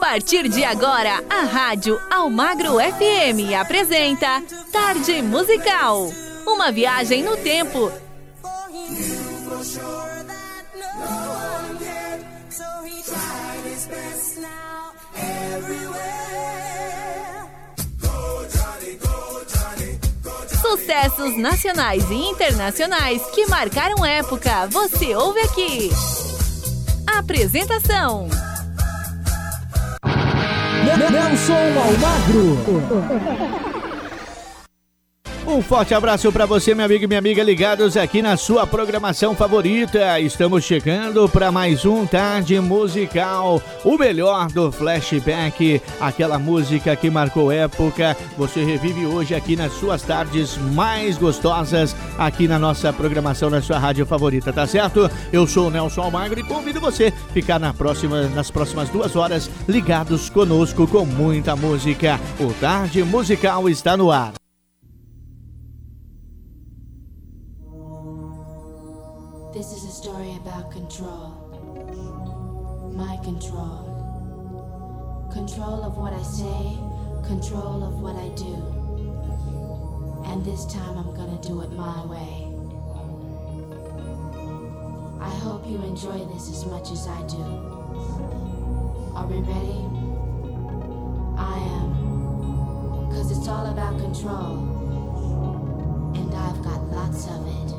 partir de agora, a Rádio Almagro FM apresenta Tarde Musical. Uma viagem no tempo. Sucessos nacionais e internacionais que marcaram época. Você ouve aqui. Apresentação. Nelson Almagro. Um forte abraço para você, meu amigo e minha amiga, ligados aqui na sua programação favorita. Estamos chegando para mais um Tarde Musical, o melhor do flashback, aquela música que marcou época. Você revive hoje aqui nas suas tardes mais gostosas, aqui na nossa programação, na sua rádio favorita, tá certo? Eu sou o Nelson Almagro e convido você a ficar na próxima, nas próximas duas horas ligados conosco com muita música. O Tarde Musical está no ar. Control Control of what I say, control of what I do. And this time I'm gonna do it my way. I hope you enjoy this as much as I do. Are we ready? I am. Cause it's all about control. And I've got lots of it.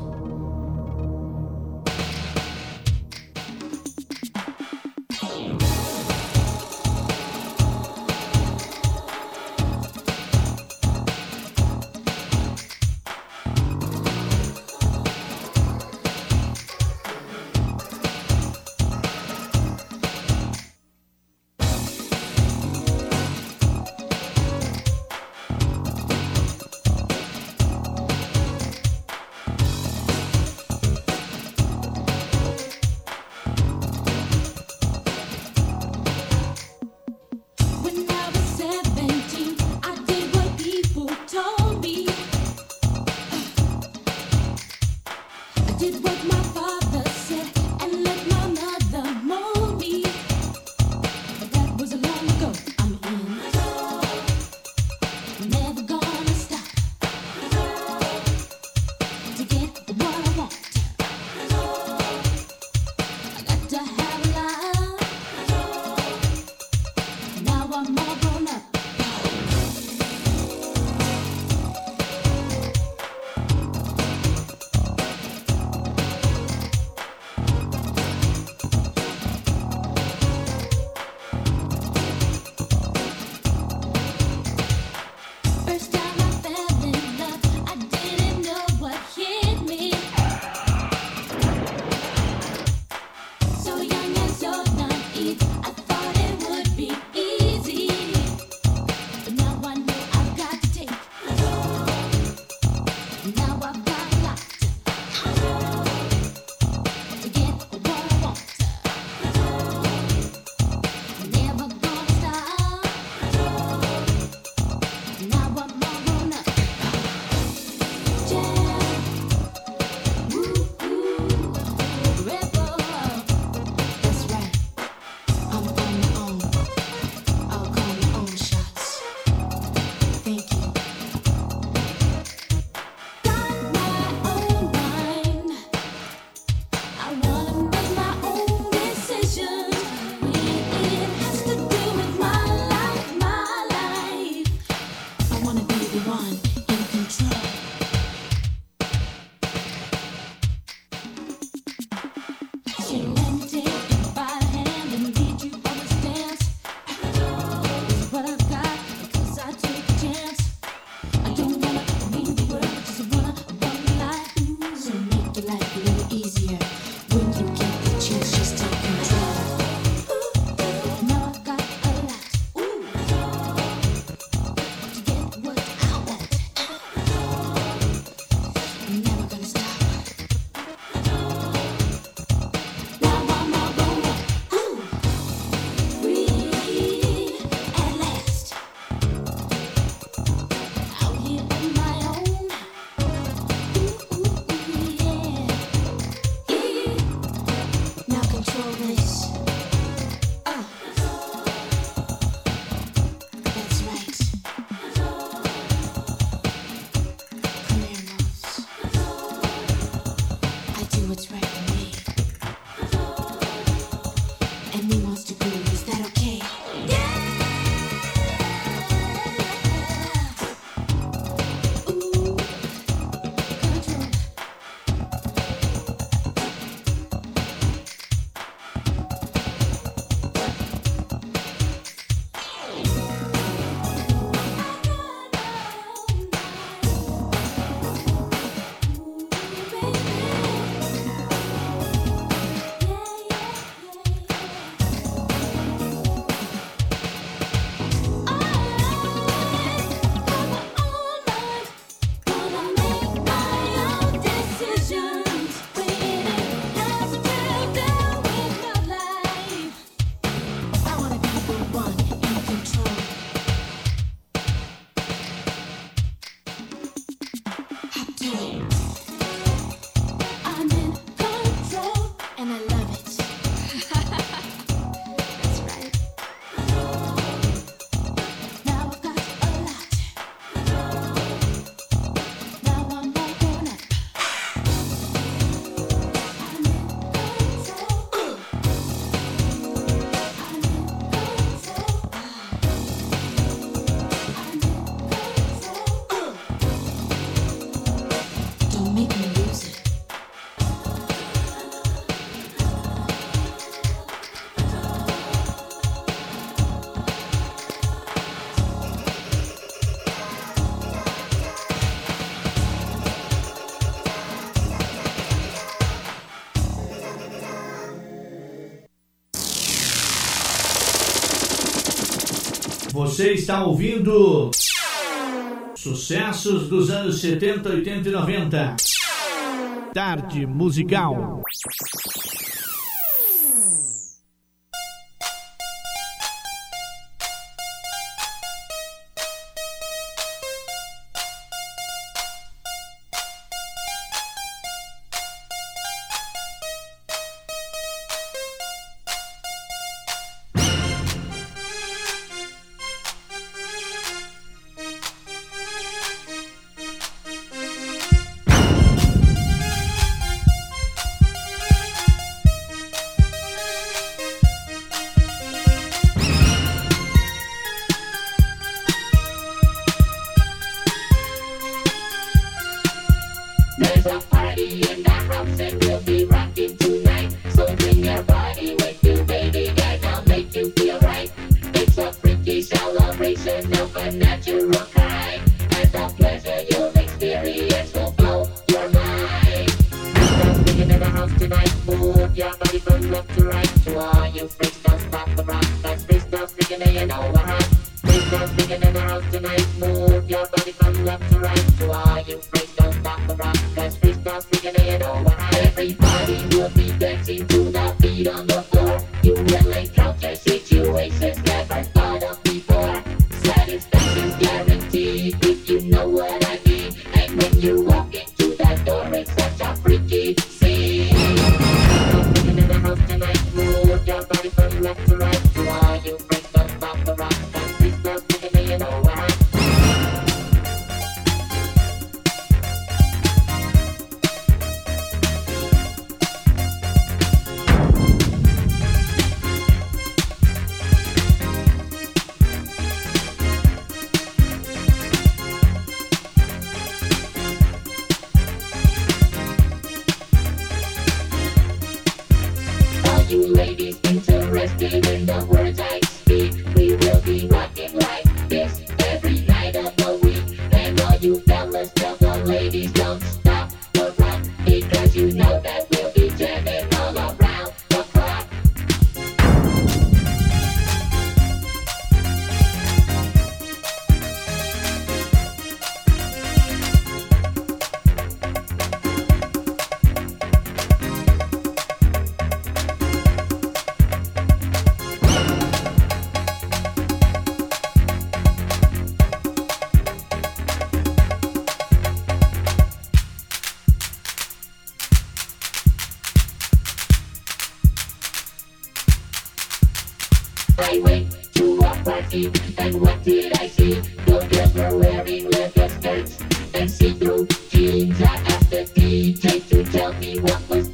Você está ouvindo sucessos dos anos 70, 80 e 90. Tarde musical. what was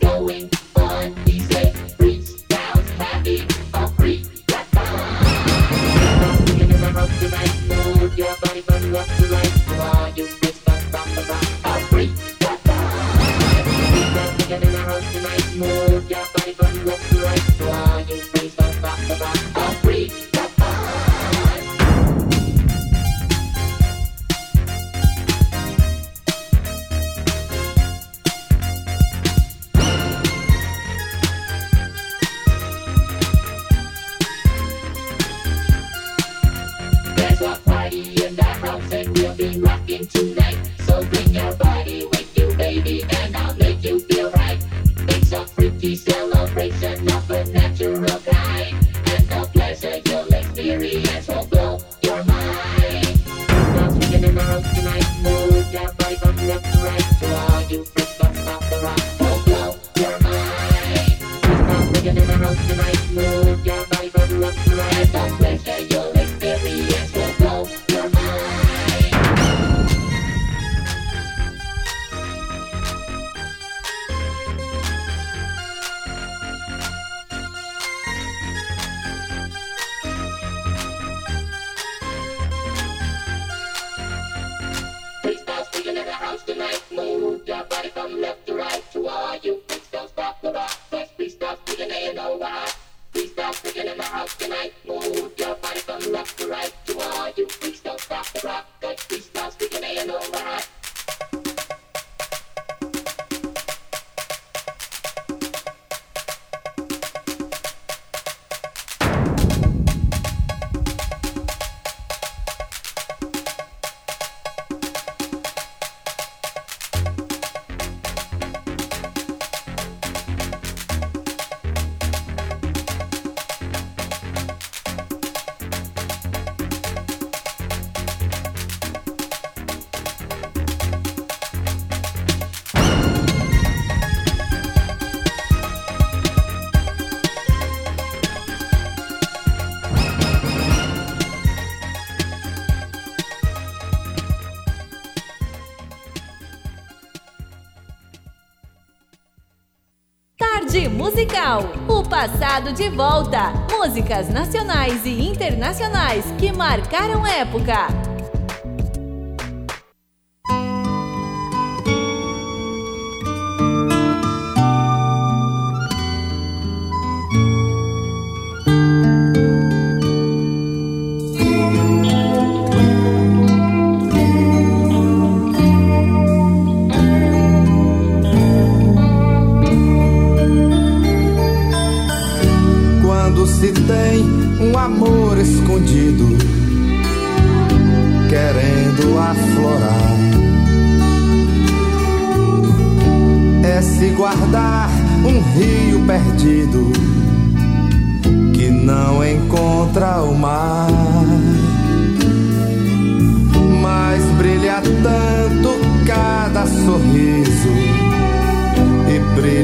De volta. Músicas nacionais e internacionais que marcaram época.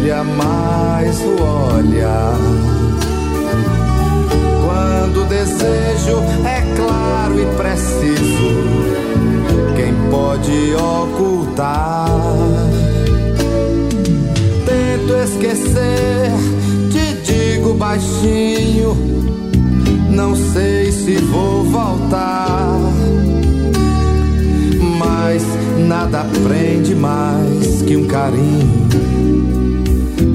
brilha mais o olhar. Quando o desejo é claro e preciso, quem pode ocultar? Tento esquecer, te digo baixinho, não sei se vou voltar. Mas nada prende mais que um carinho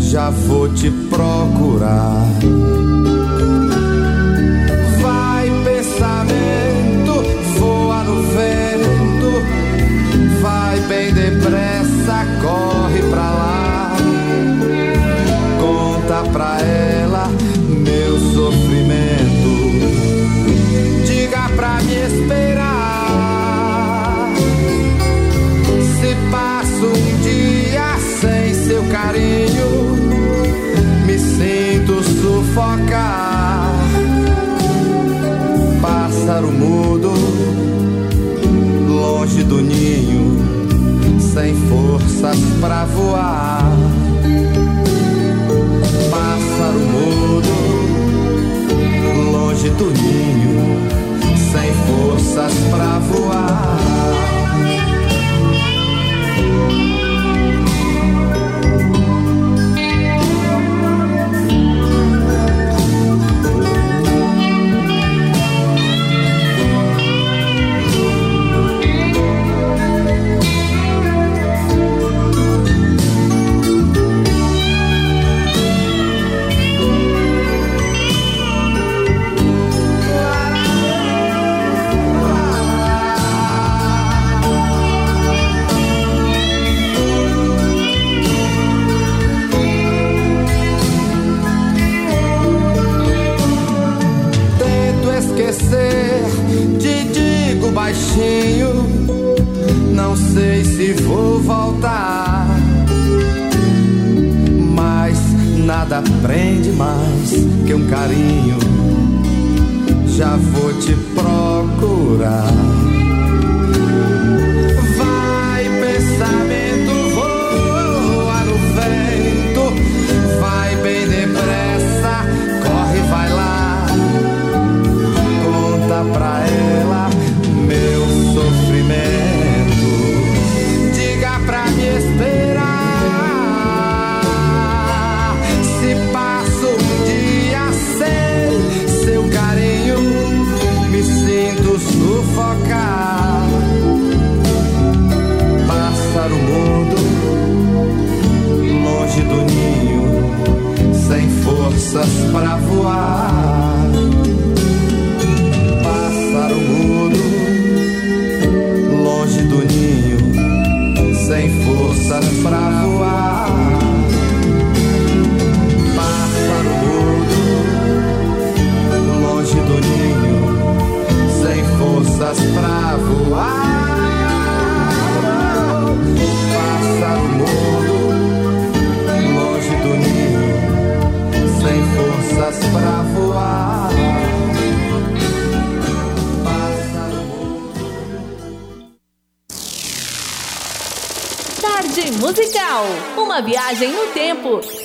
já vou te procurar. sem forças pra voar. Pássaro mudo, longe do ninho, sem forças pra voar. Nada prende mais que um carinho. Já vou te procurar. viagem no tempo.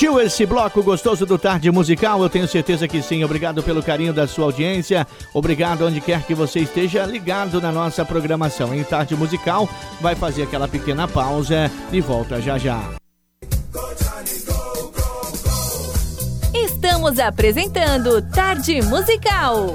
Curtiu esse bloco gostoso do Tarde Musical? Eu tenho certeza que sim. Obrigado pelo carinho da sua audiência. Obrigado onde quer que você esteja ligado na nossa programação. Em Tarde Musical, vai fazer aquela pequena pausa e volta já já. Estamos apresentando Tarde Musical.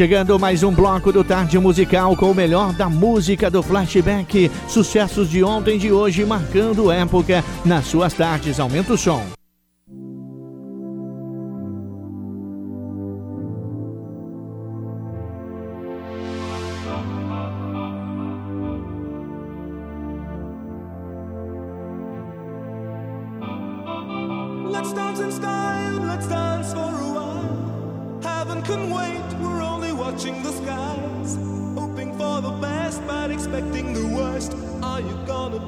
Chegando mais um bloco do Tarde Musical com o melhor da música do flashback. Sucessos de ontem e de hoje marcando época nas suas tardes. Aumenta o som.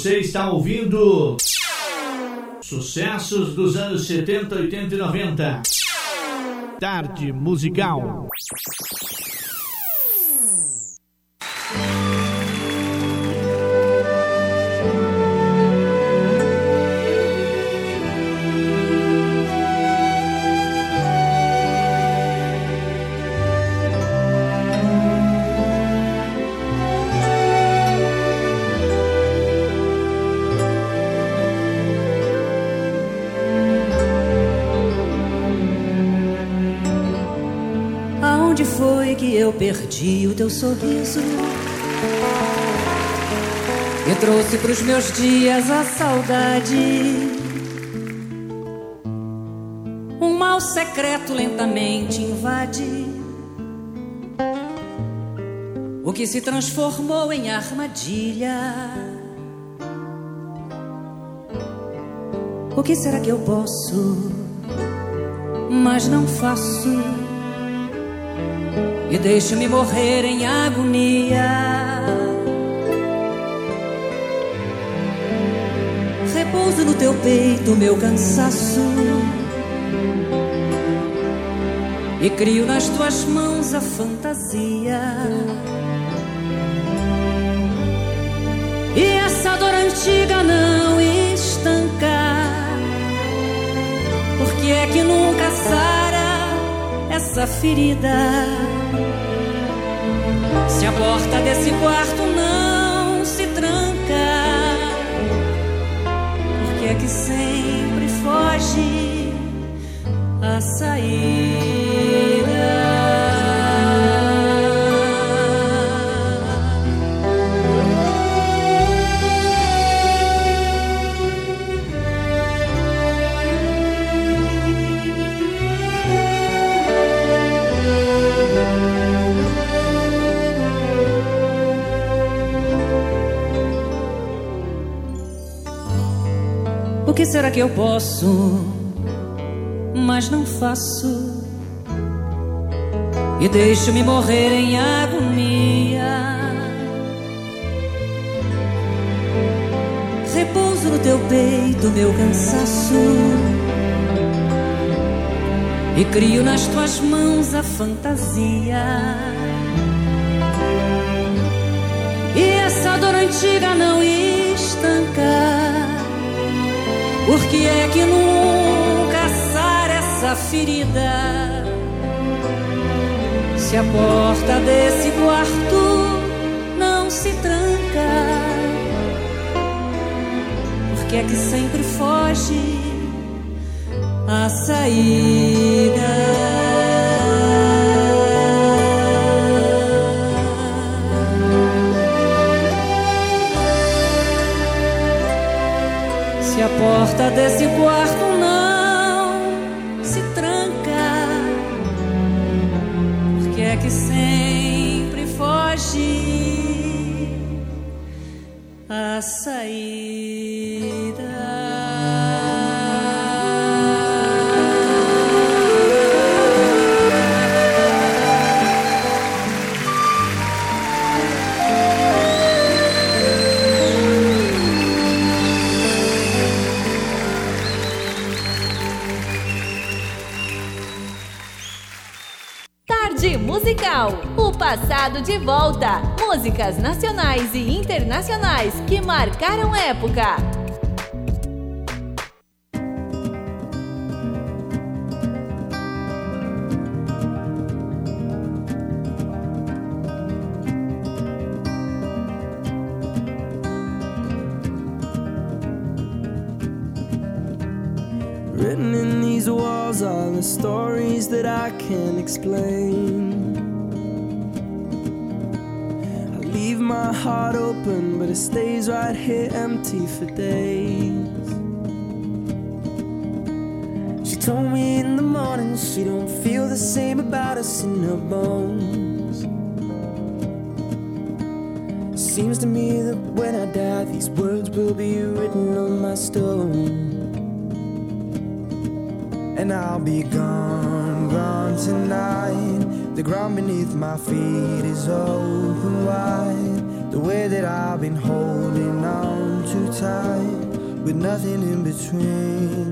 Você está ouvindo sucessos dos anos 70, 80 e 90. Tarde musical. sorriso. E trouxe pros meus dias a saudade. Um mal secreto lentamente invade. O que se transformou em armadilha. O que será que eu posso, mas não faço? E deixo-me morrer em agonia. Repouso no teu peito meu cansaço. E crio nas tuas mãos a fantasia. E essa dor antiga não estancar. Por que é que nunca sara essa ferida? Se a porta desse quarto não se tranca, por que é que sempre foge a saída? Será que eu posso, mas não faço? E deixo-me morrer em agonia. Repouso no teu peito meu cansaço. E crio nas tuas mãos a fantasia. E essa dor antiga não estancar por que é que nunca sara essa ferida? Se a porta desse quarto não se tranca, por que é que sempre foge a saída? Músicas nacionais e internacionais que marcaram época. Stays right here empty for days. She told me in the morning she don't feel the same about us in her bones. Seems to me that when I die, these words will be written on my stone. And I'll be gone, gone tonight. The ground beneath my feet is open wide. I've been holding on too tight, with nothing in between.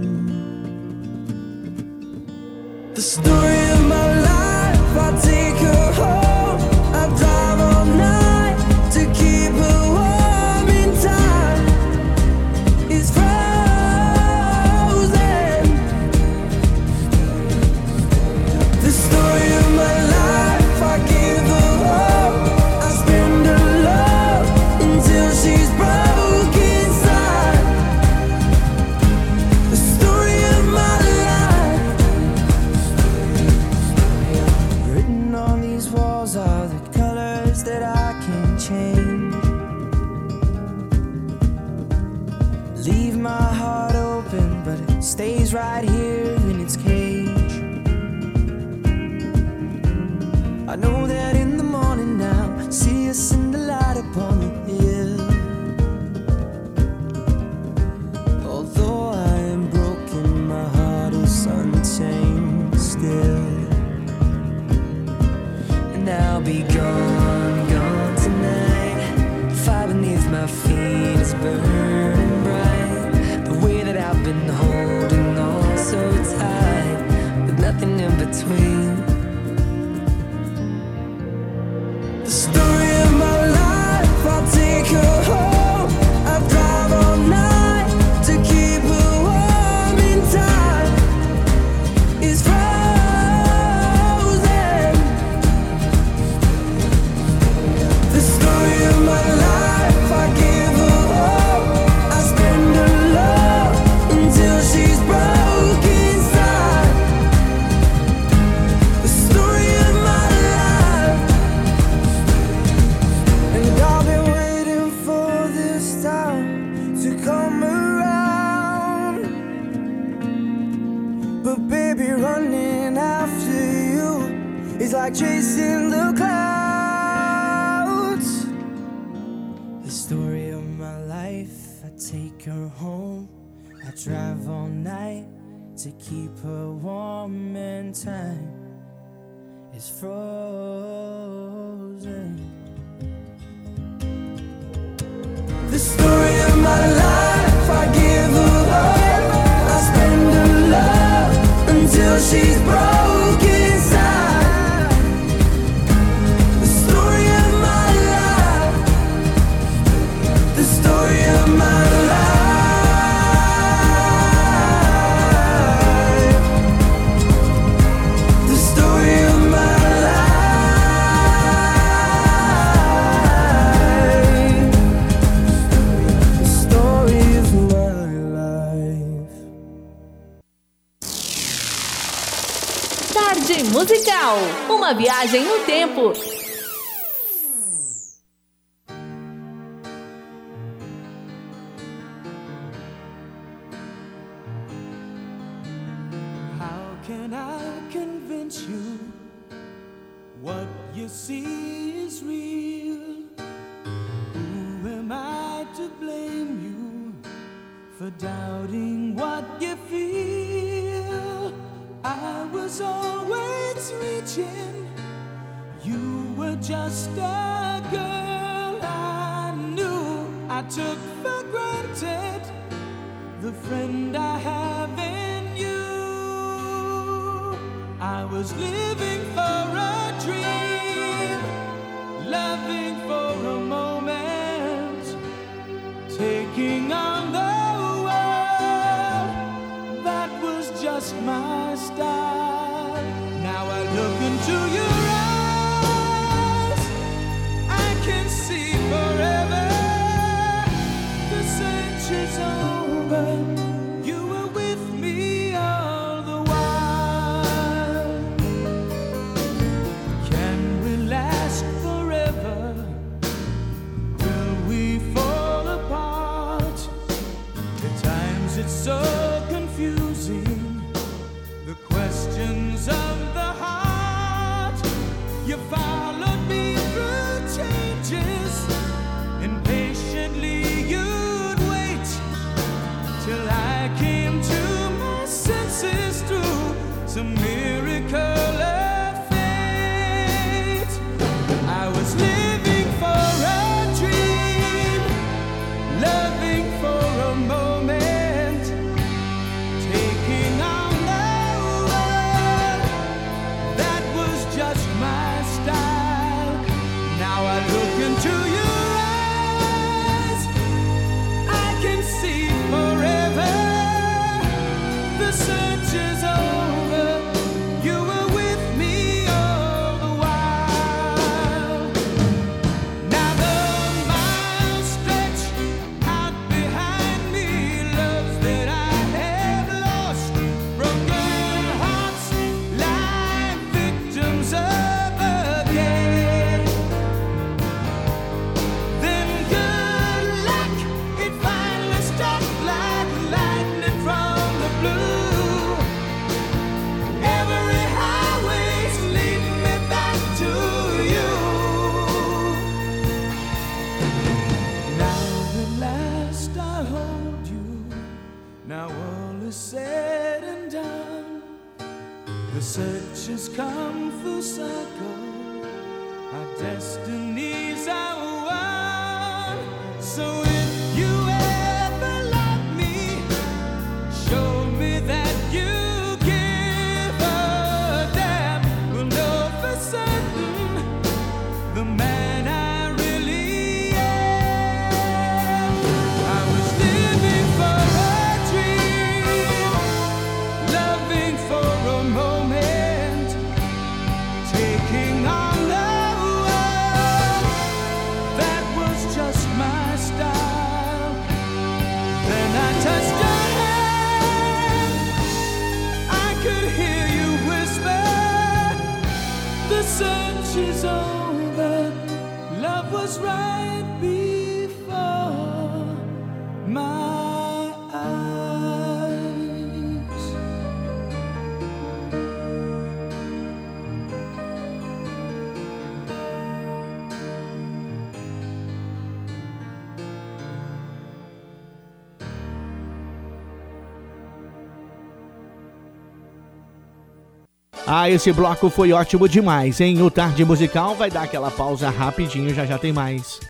Ah, esse bloco foi ótimo demais, hein? O Tarde Musical vai dar aquela pausa rapidinho, já já tem mais.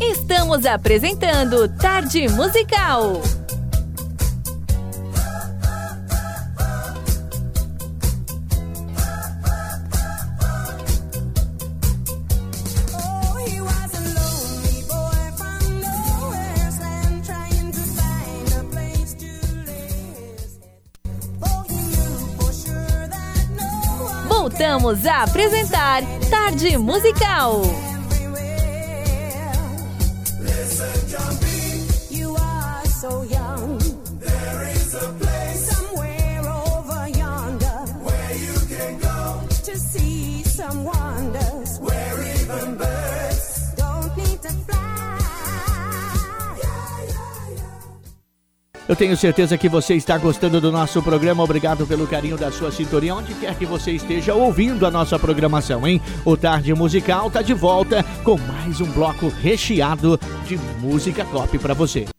Estamos apresentando Tarde Musical. Voltamos a apresentar Tarde Musical. Eu tenho certeza que você está gostando do nosso programa. Obrigado pelo carinho da sua sintonia, onde quer que você esteja ouvindo a nossa programação, hein? O Tarde Musical está de volta com mais um bloco recheado de música top para você.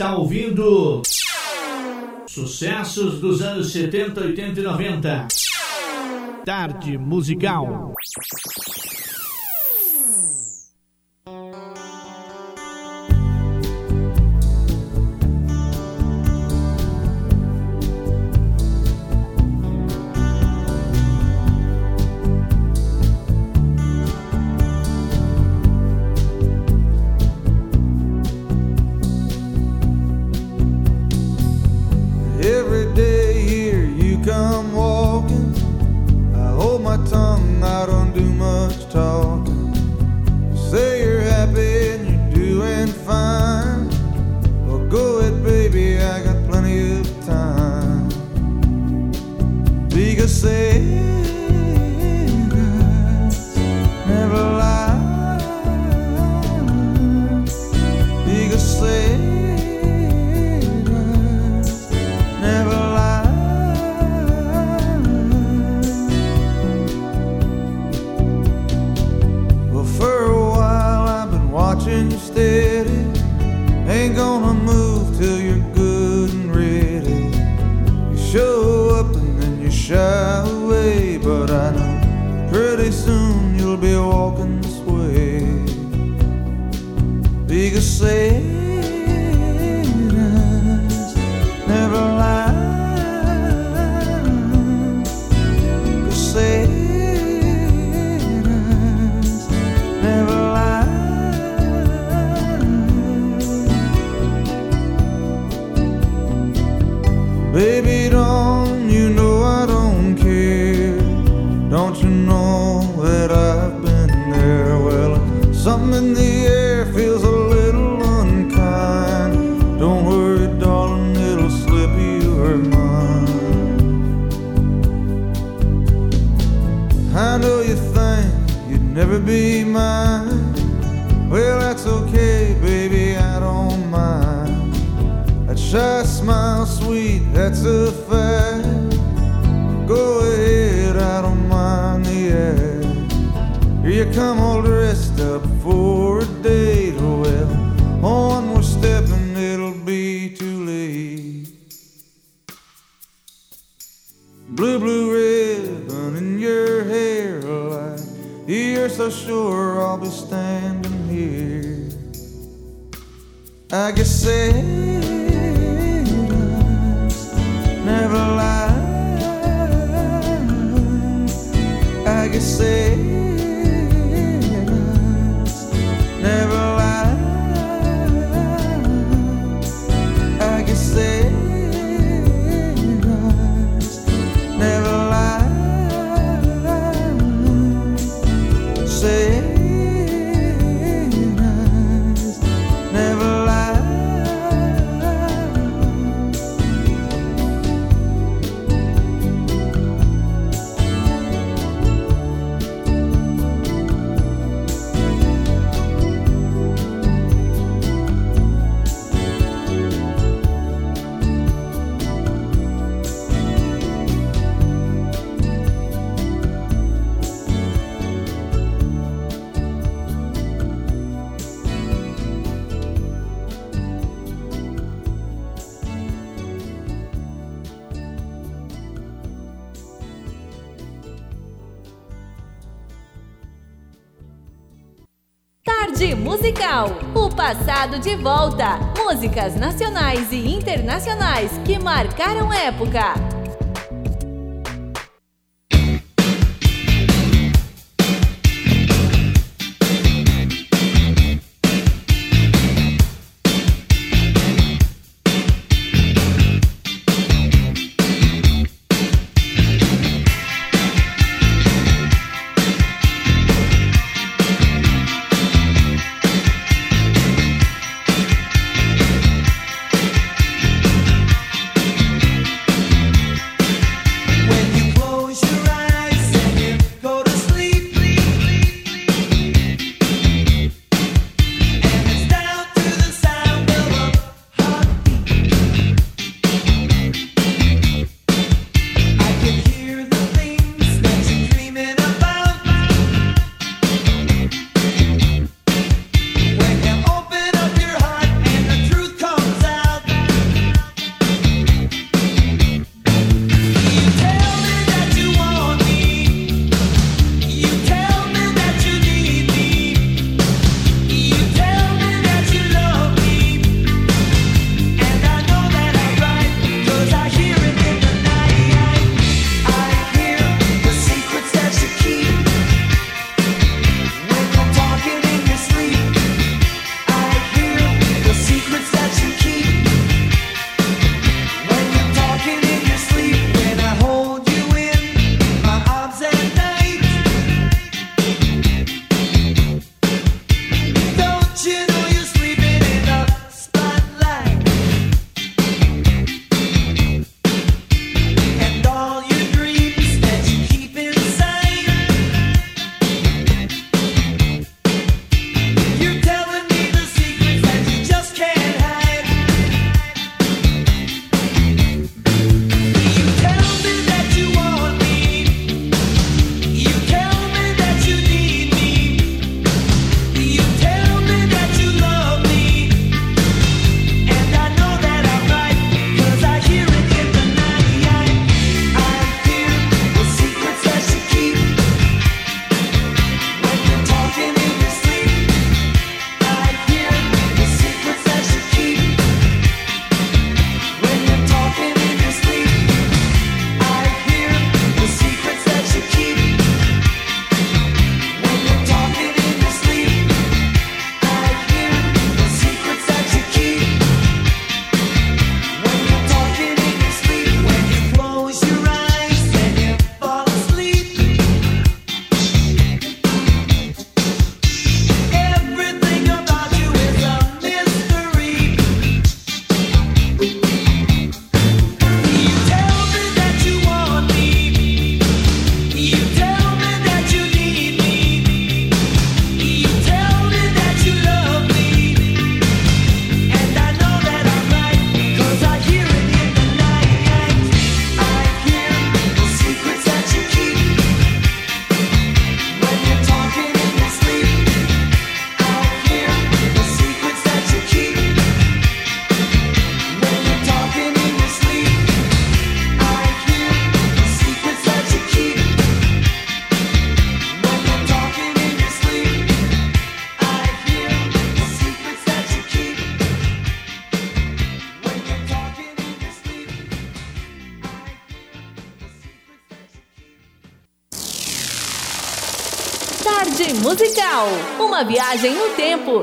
Está ouvindo sucessos dos anos 70, 80 e 90. Tarde musical. Época. Uma viagem no tempo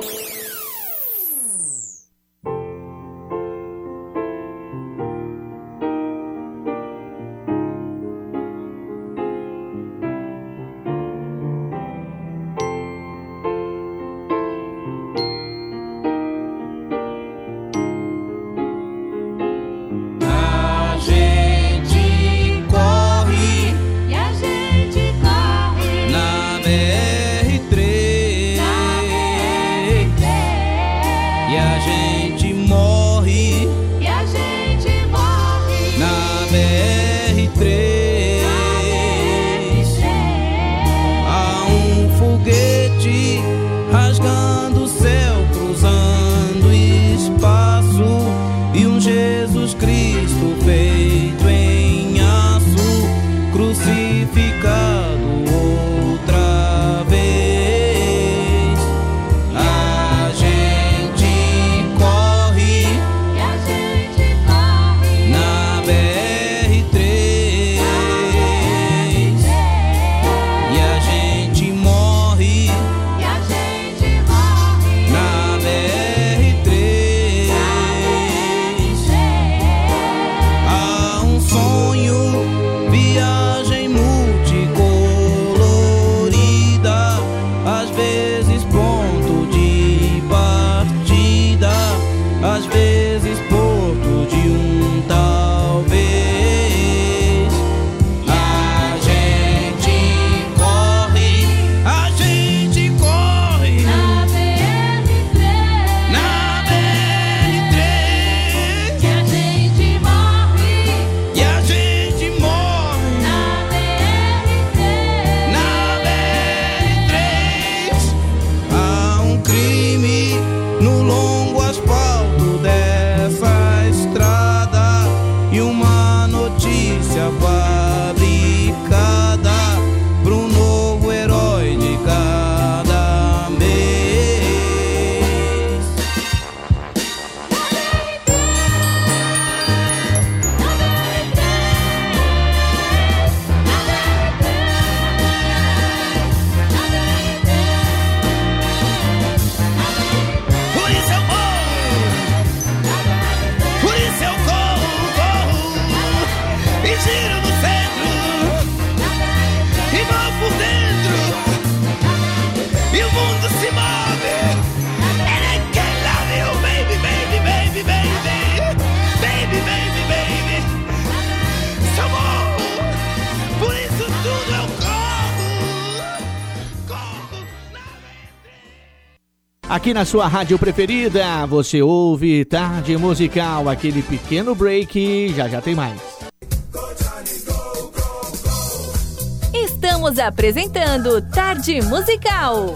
Aqui na sua rádio preferida, você ouve Tarde Musical, aquele pequeno break, já já tem mais. Estamos apresentando Tarde Musical.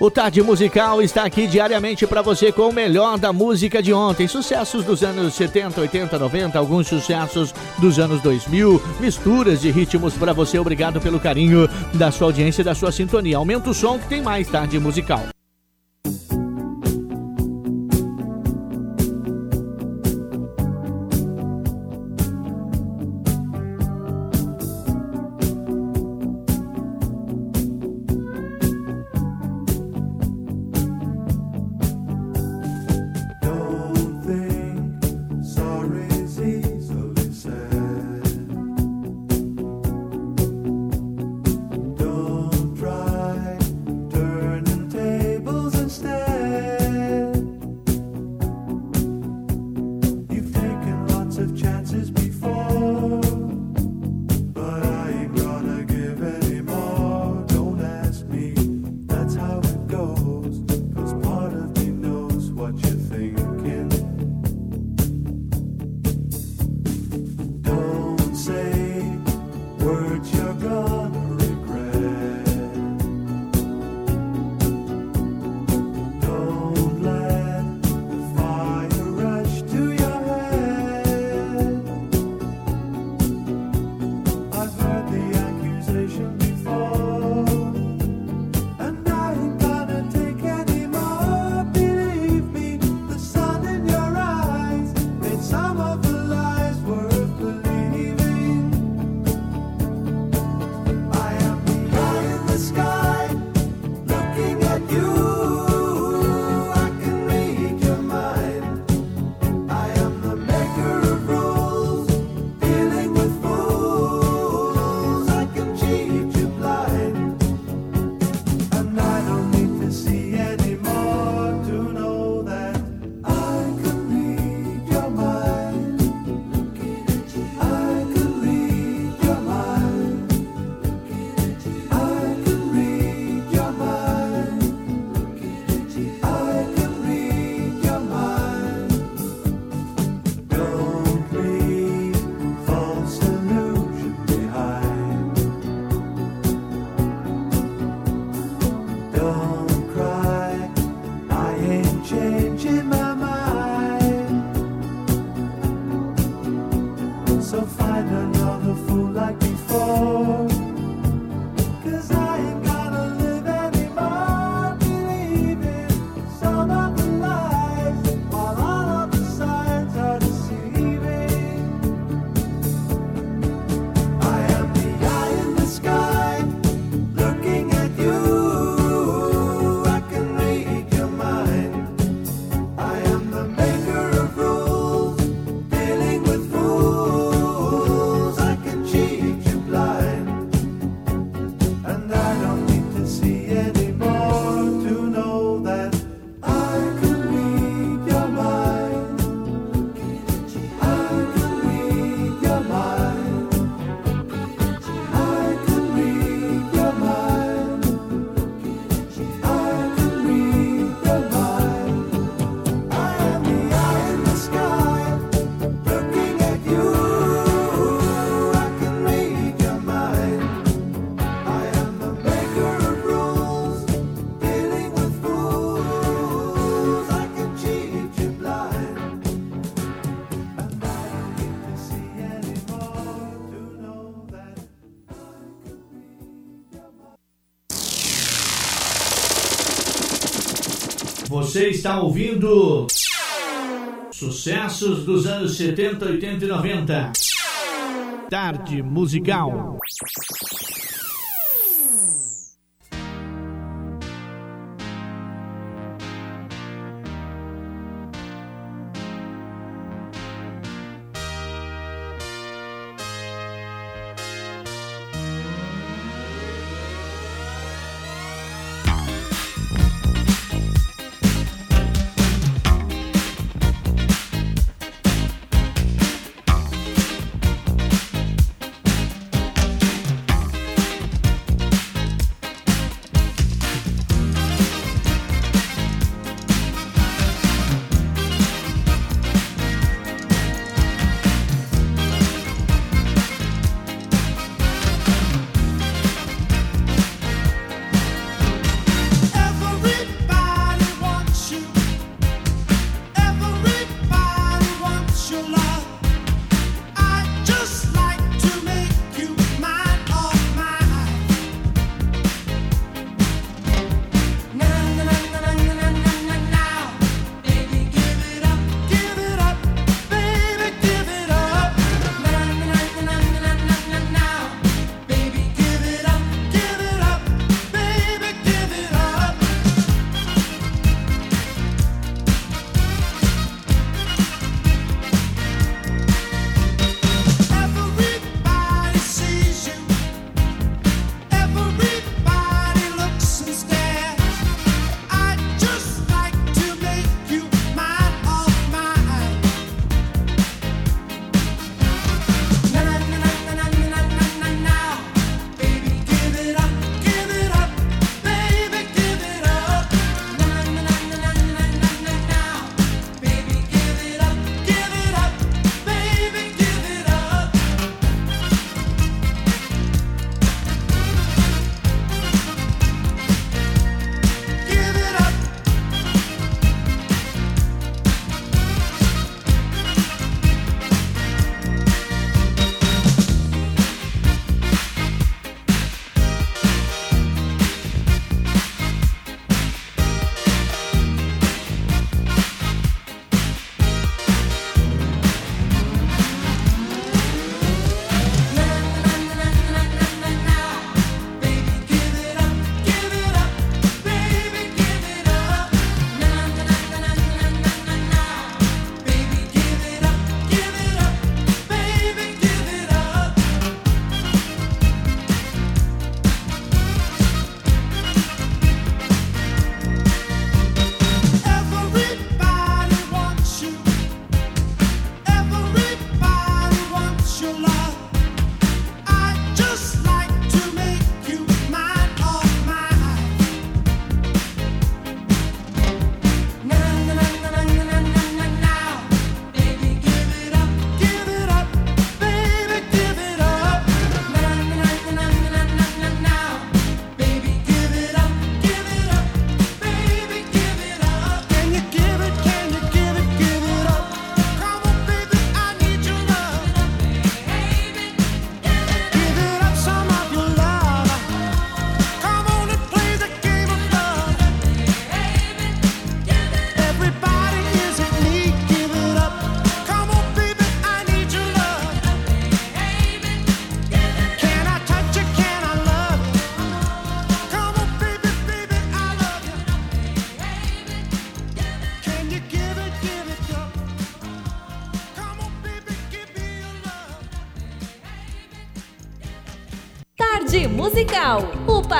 O Tarde Musical está aqui diariamente para você com o melhor da música de ontem. Sucessos dos anos 70, 80, 90, alguns sucessos dos anos 2000, misturas de ritmos para você. Obrigado pelo carinho da sua audiência e da sua sintonia. Aumenta o som que tem mais Tarde Musical. Está ouvindo sucessos dos anos 70, 80 e 90. Tarde musical.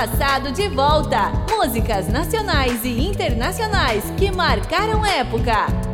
Passado de volta. Músicas nacionais e internacionais que marcaram época.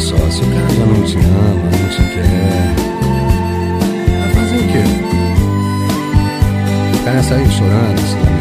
só, se o cara já não te ama, não te quer, vai fazer o quê? O cara sair chorando, se.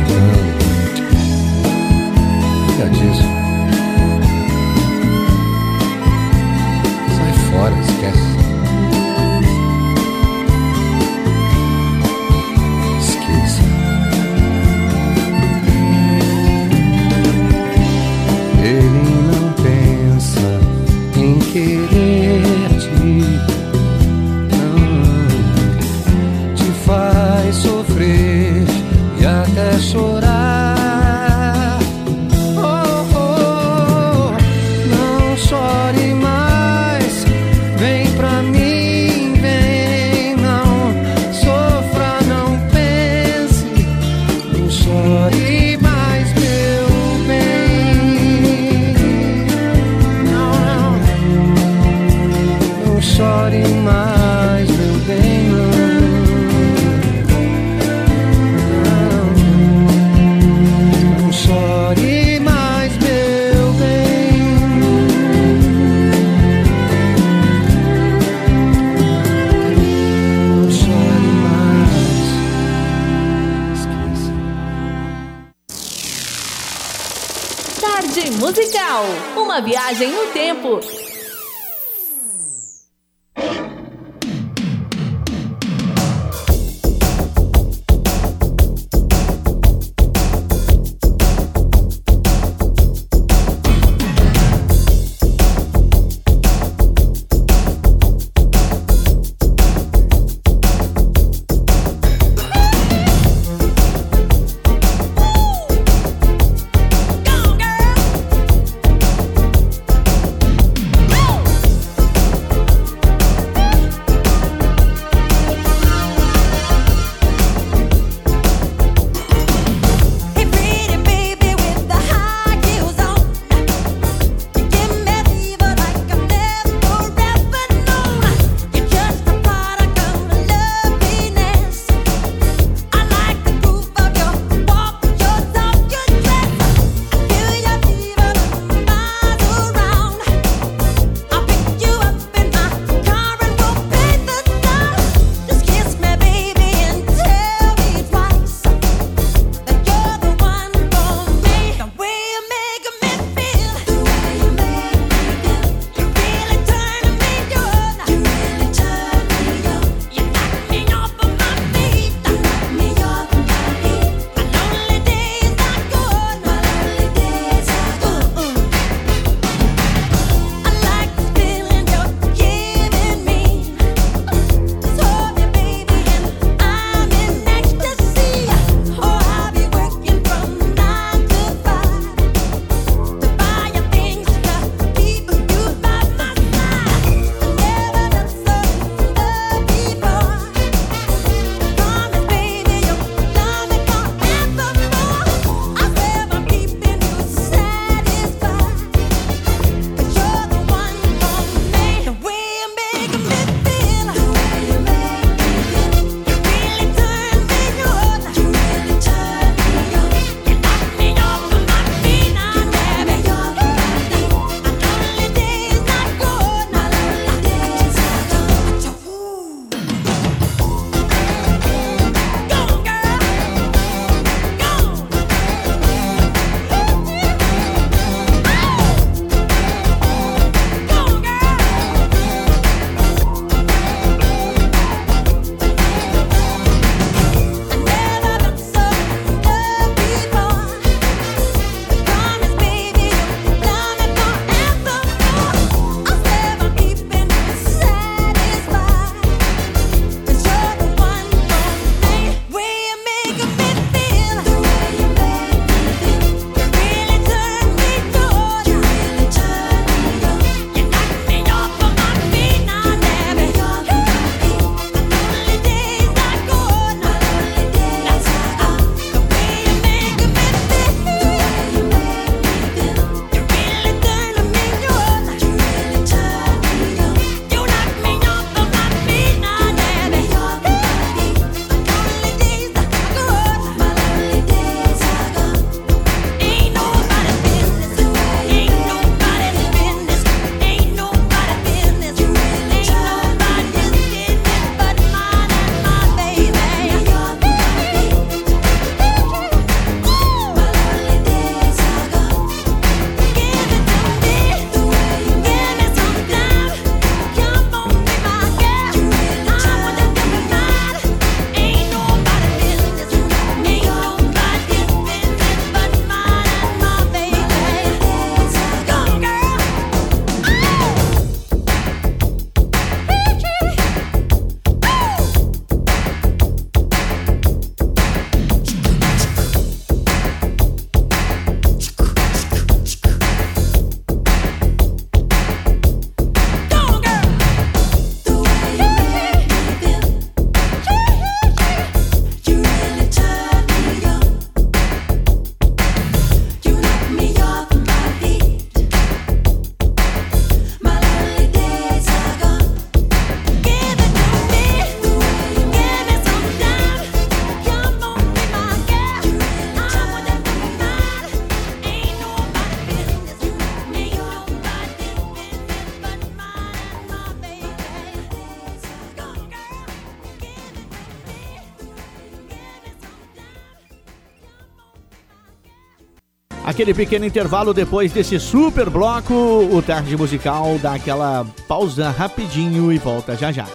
Aquele pequeno intervalo depois desse super bloco, o Tarde Musical dá aquela pausa rapidinho e volta já já.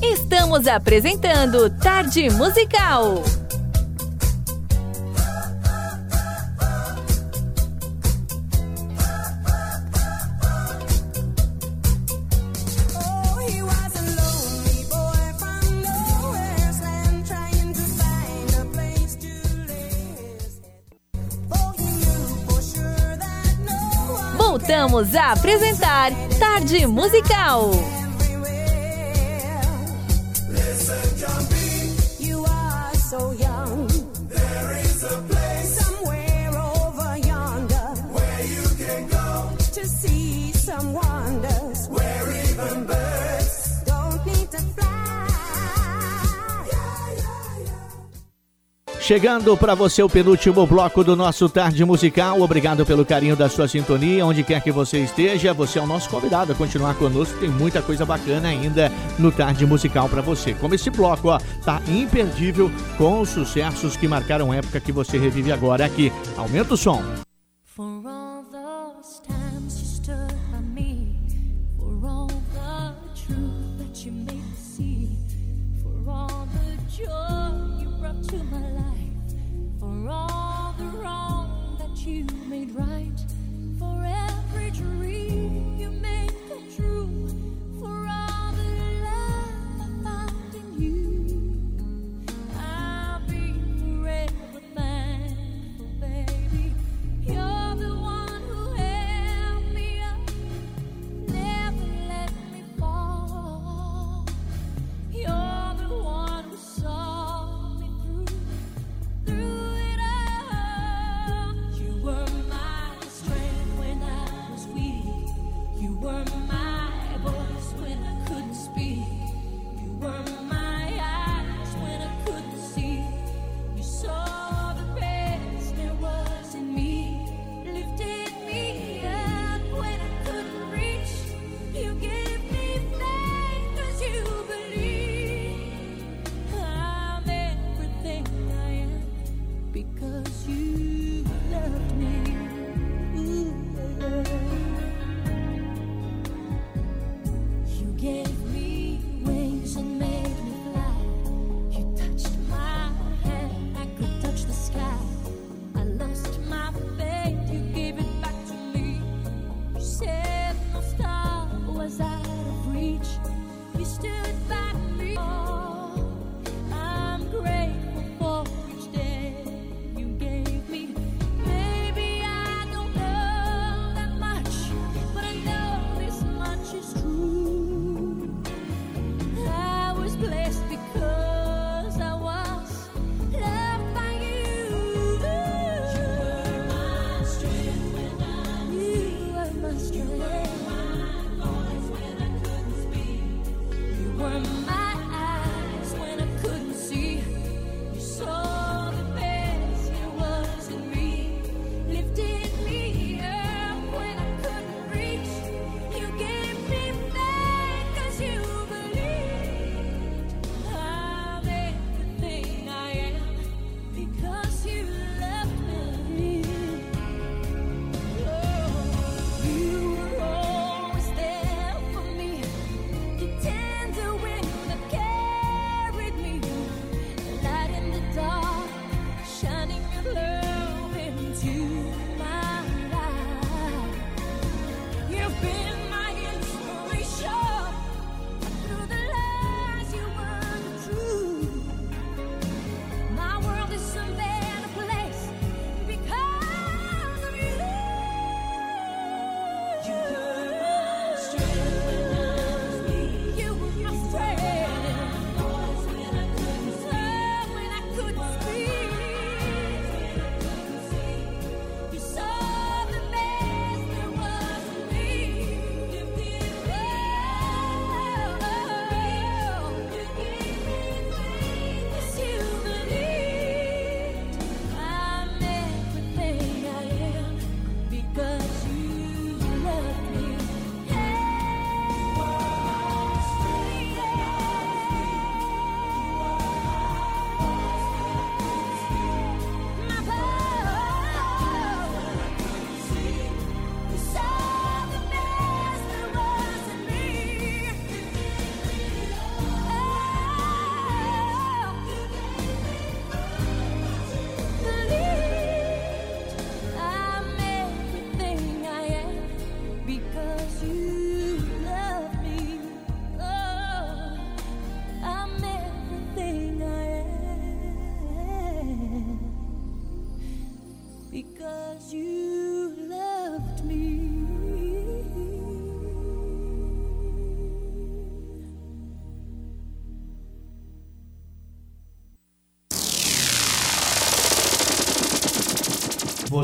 Estamos apresentando Tarde Musical. Voltamos a apresentar Tarde Musical. Chegando para você o penúltimo bloco do nosso Tarde Musical. Obrigado pelo carinho da sua sintonia, onde quer que você esteja. Você é o nosso convidado a continuar conosco. Tem muita coisa bacana ainda no Tarde Musical para você. Como esse bloco, ó, tá imperdível com os sucessos que marcaram época que você revive agora aqui. Aumenta o som. You're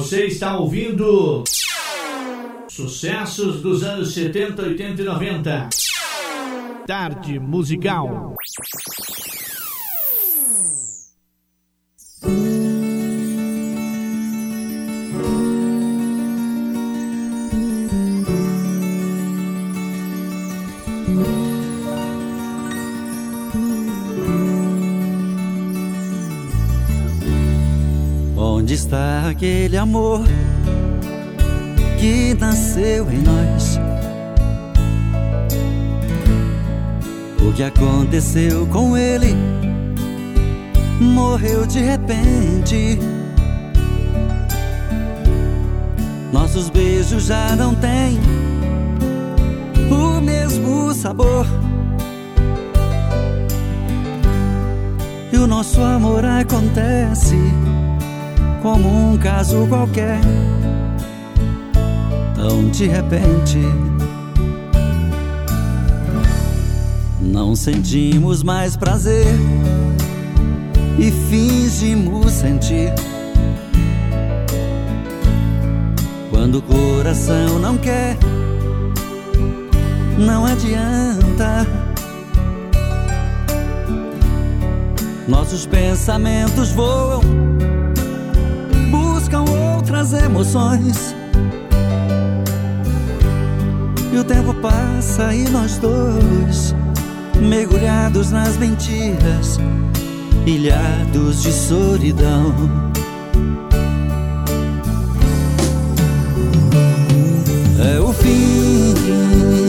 Você está ouvindo sucessos dos anos 70, 80 e 90. Tarde musical. Está aquele amor que nasceu em nós? O que aconteceu com ele? Morreu de repente. Nossos beijos já não têm o mesmo sabor. E o nosso amor acontece como um caso qualquer. Tão de repente, não sentimos mais prazer e fingimos sentir. Quando o coração não quer, não adianta. Nossos pensamentos voam outras emoções. E o tempo passa e nós dois, mergulhados nas mentiras, ilhados de solidão. É o fim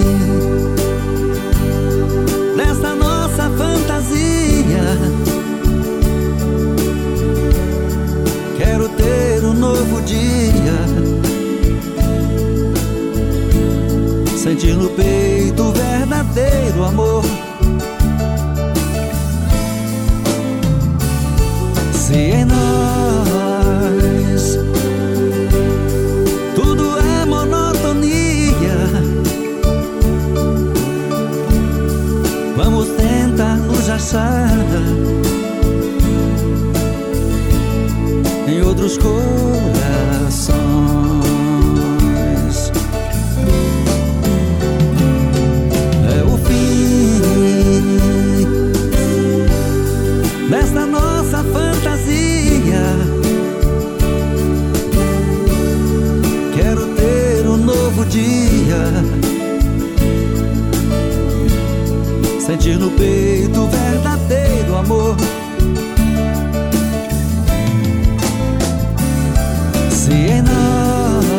dia. Sentir no peito o verdadeiro amor. Se em nós tudo é monotonia, vamos tentar nos achar. em outros corações. Sentir no peito verdadeiro amor. Se em nós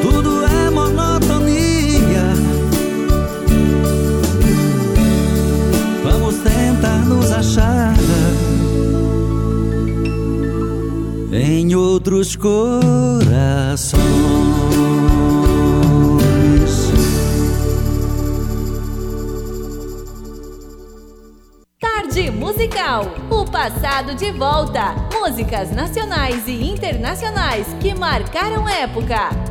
tudo é monotonia, vamos tentar nos achar em outros corações. Passado de volta. Músicas nacionais e internacionais que marcaram época.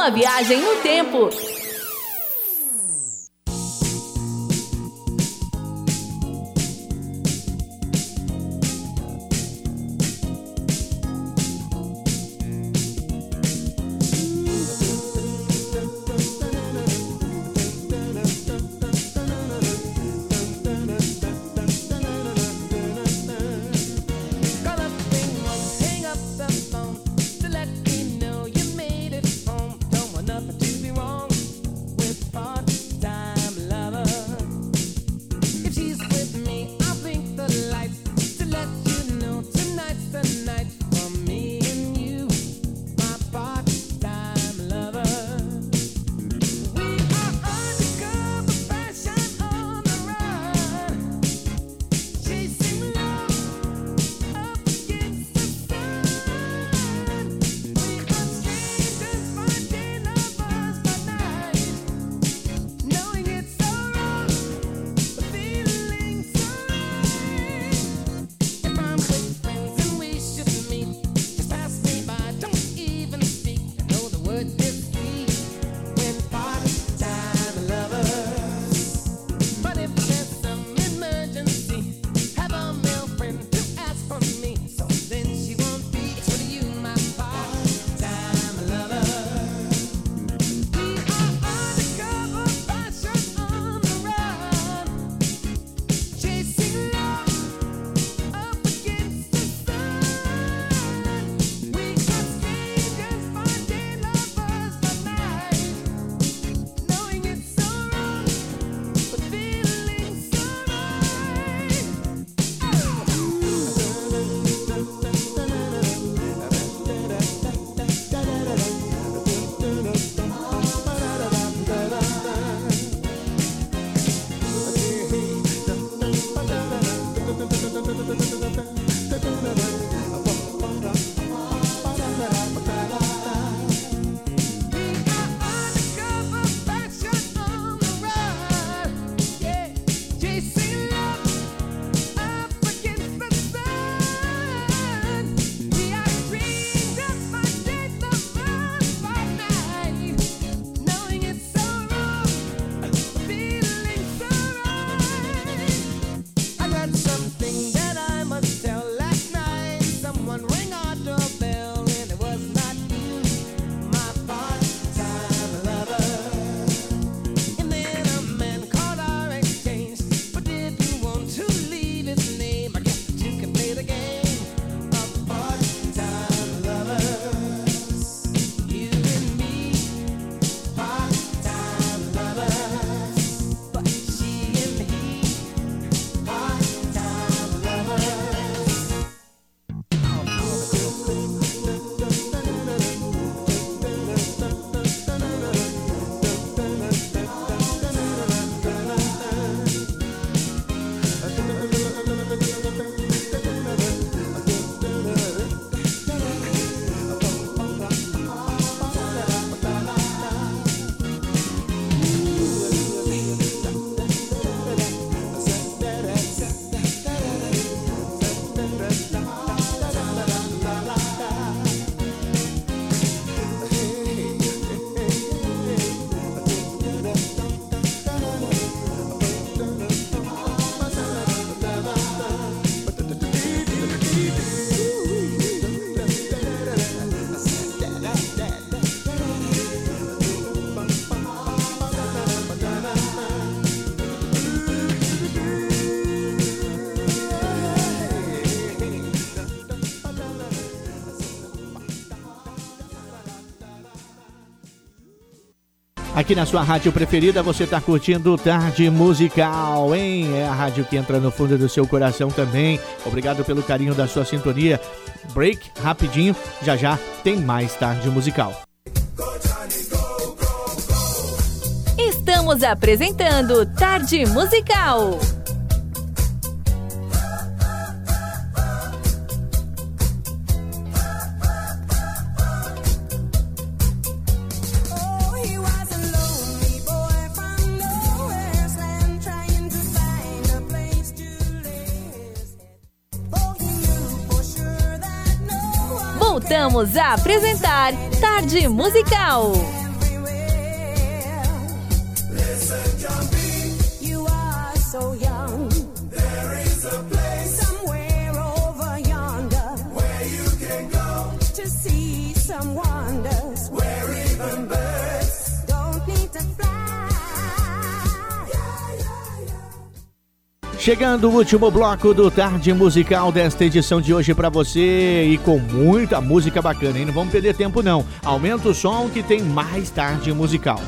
Uma viagem no tempo Aqui na sua rádio preferida você está curtindo Tarde Musical, hein? É a rádio que entra no fundo do seu coração também. Obrigado pelo carinho da sua sintonia. Break rapidinho, já já tem mais Tarde Musical. Estamos apresentando Tarde Musical. Voltamos a apresentar Tarde Musical. Chegando o último bloco do Tarde Musical desta edição de hoje para você e com muita música bacana, hein? Não vamos perder tempo não. Aumenta o som que tem mais Tarde Musical.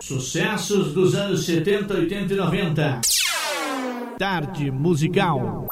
Sucessos dos anos 70, 80 e 90. Tarde musical.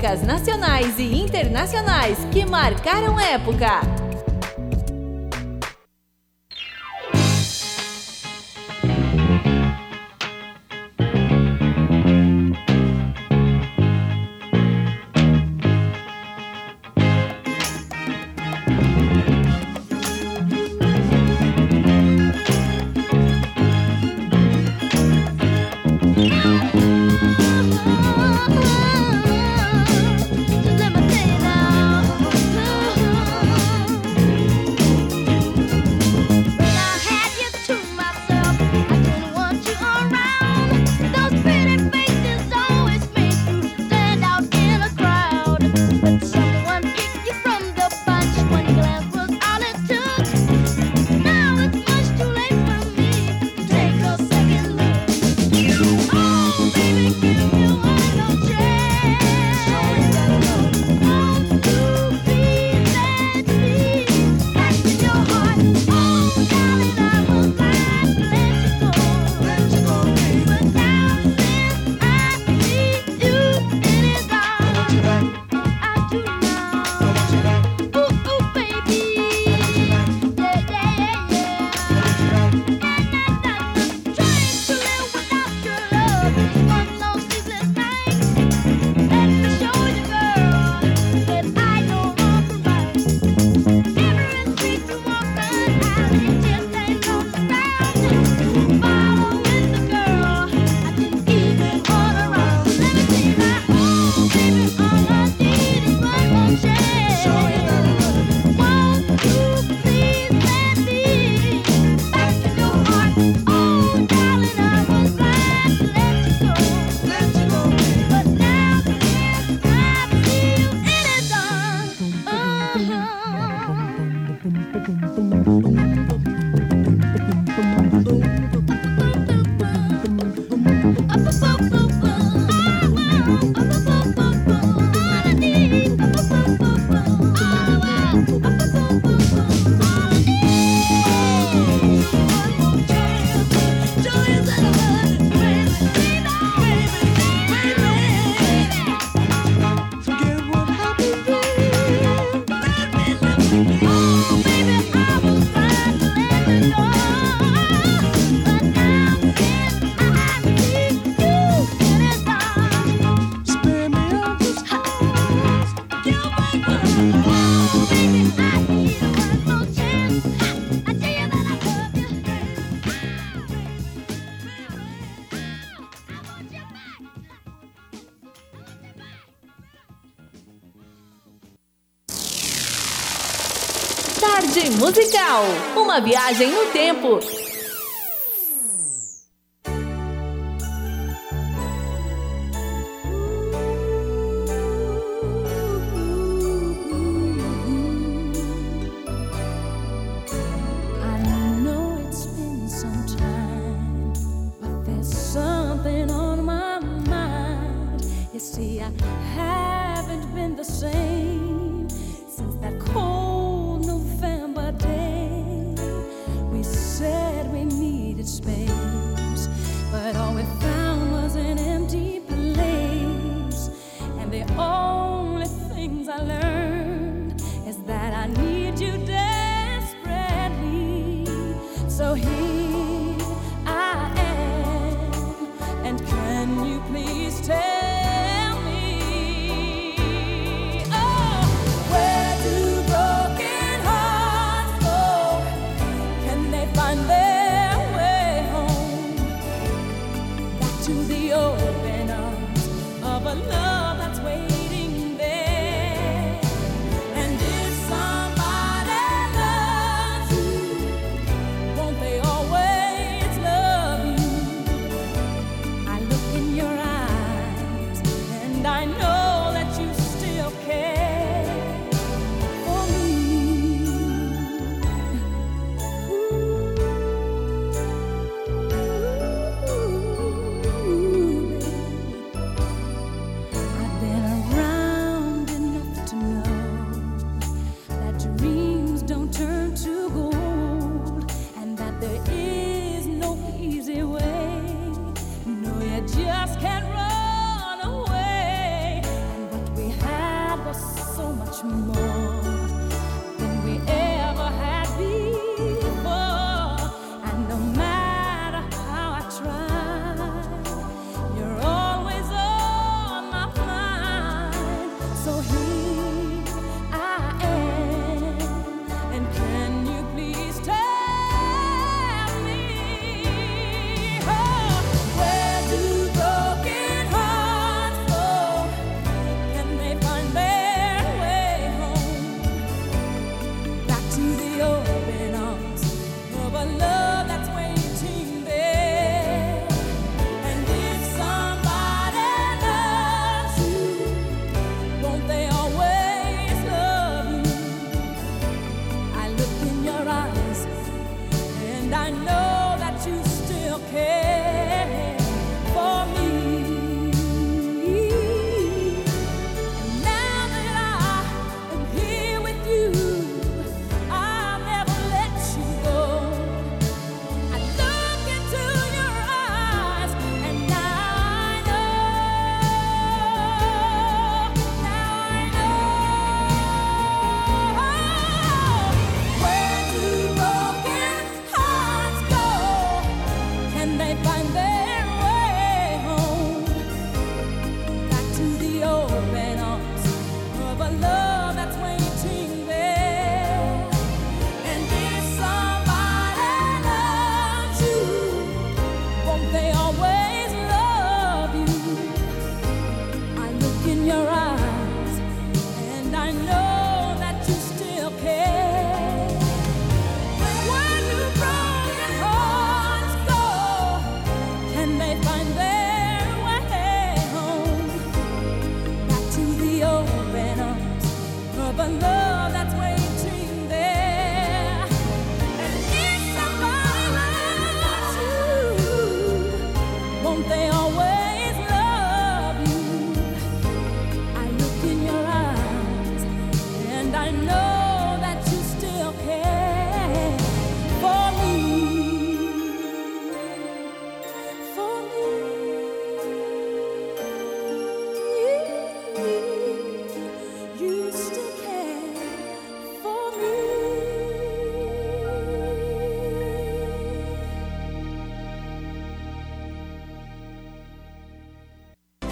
Músicas nacionais e internacionais que marcaram época. Uma viagem no tempo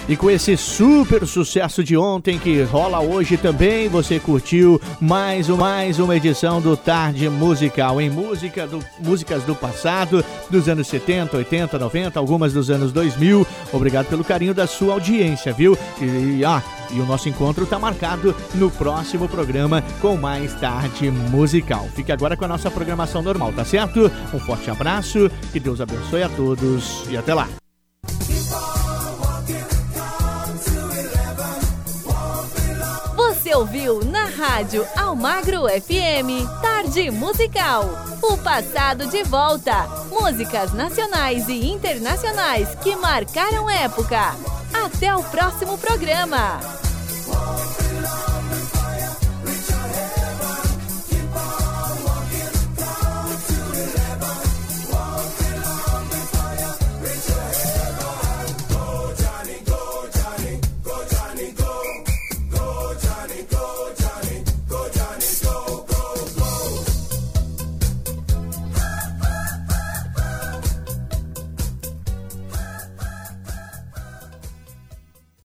E com esse super sucesso de ontem que rola hoje também, você curtiu mais, mais uma edição do Tarde Musical em música do, músicas do passado, dos anos 70, 80, 90, algumas dos anos 2000. Obrigado pelo carinho da sua audiência, viu? E, ah, e o nosso encontro está marcado no próximo programa com mais Tarde Musical. Fique agora com a nossa programação normal, tá certo? Um forte abraço, que Deus abençoe a todos e até lá. Ouviu na rádio Almagro FM Tarde Musical. O passado de volta. Músicas nacionais e internacionais que marcaram época. Até o próximo programa.